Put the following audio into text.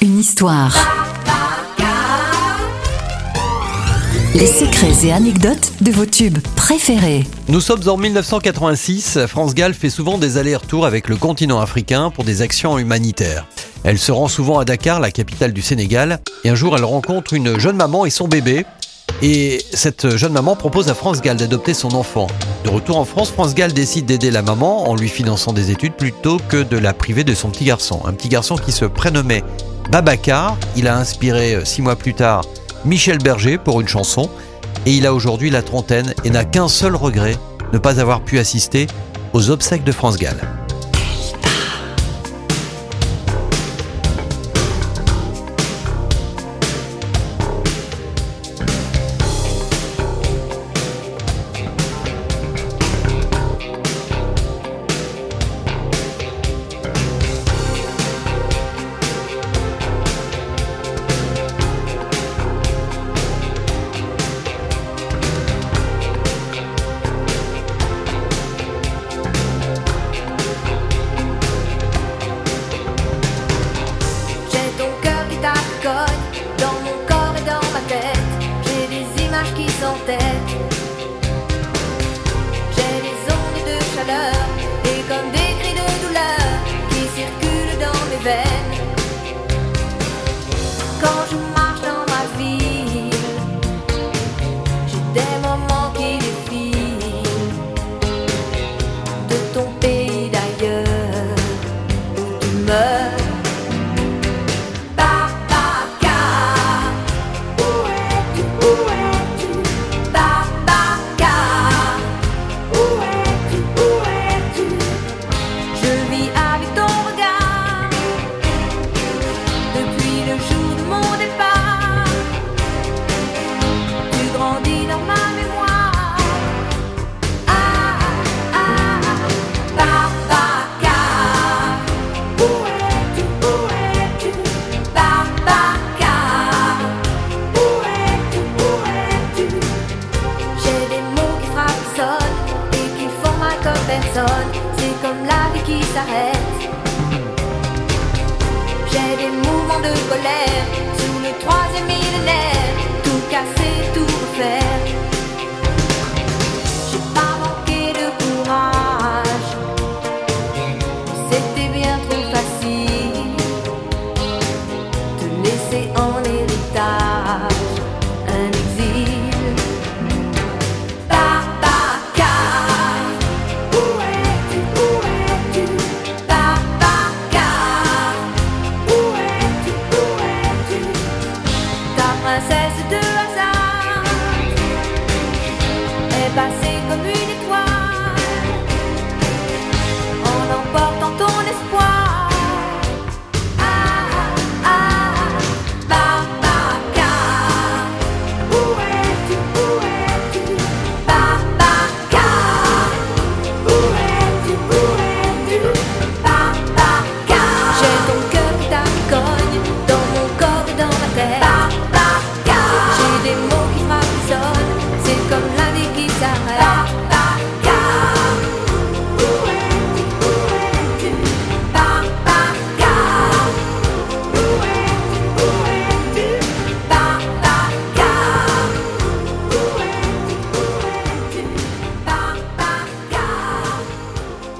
Une histoire. Les secrets et anecdotes de vos tubes préférés. Nous sommes en 1986. France Gall fait souvent des allers-retours avec le continent africain pour des actions humanitaires. Elle se rend souvent à Dakar, la capitale du Sénégal, et un jour elle rencontre une jeune maman et son bébé. Et cette jeune maman propose à France Gall d'adopter son enfant. De retour en France, France Gall décide d'aider la maman en lui finançant des études plutôt que de la priver de son petit garçon. Un petit garçon qui se prénommait Babacar. Il a inspiré euh, six mois plus tard Michel Berger pour une chanson. Et il a aujourd'hui la trentaine et n'a qu'un seul regret, ne pas avoir pu assister aux obsèques de France Gall. J'ai des ondes de chaleur et comme des cris de douleur qui circulent dans mes veines. Quand je marche dans ma ville, j'ai des moments qui défilent de ton pays d'ailleurs où tu meurs. c'est comme la vie qui s'arrête. J'ai des mouvements de colère sous le troisième millénaire. hasard est passé comme une étoile.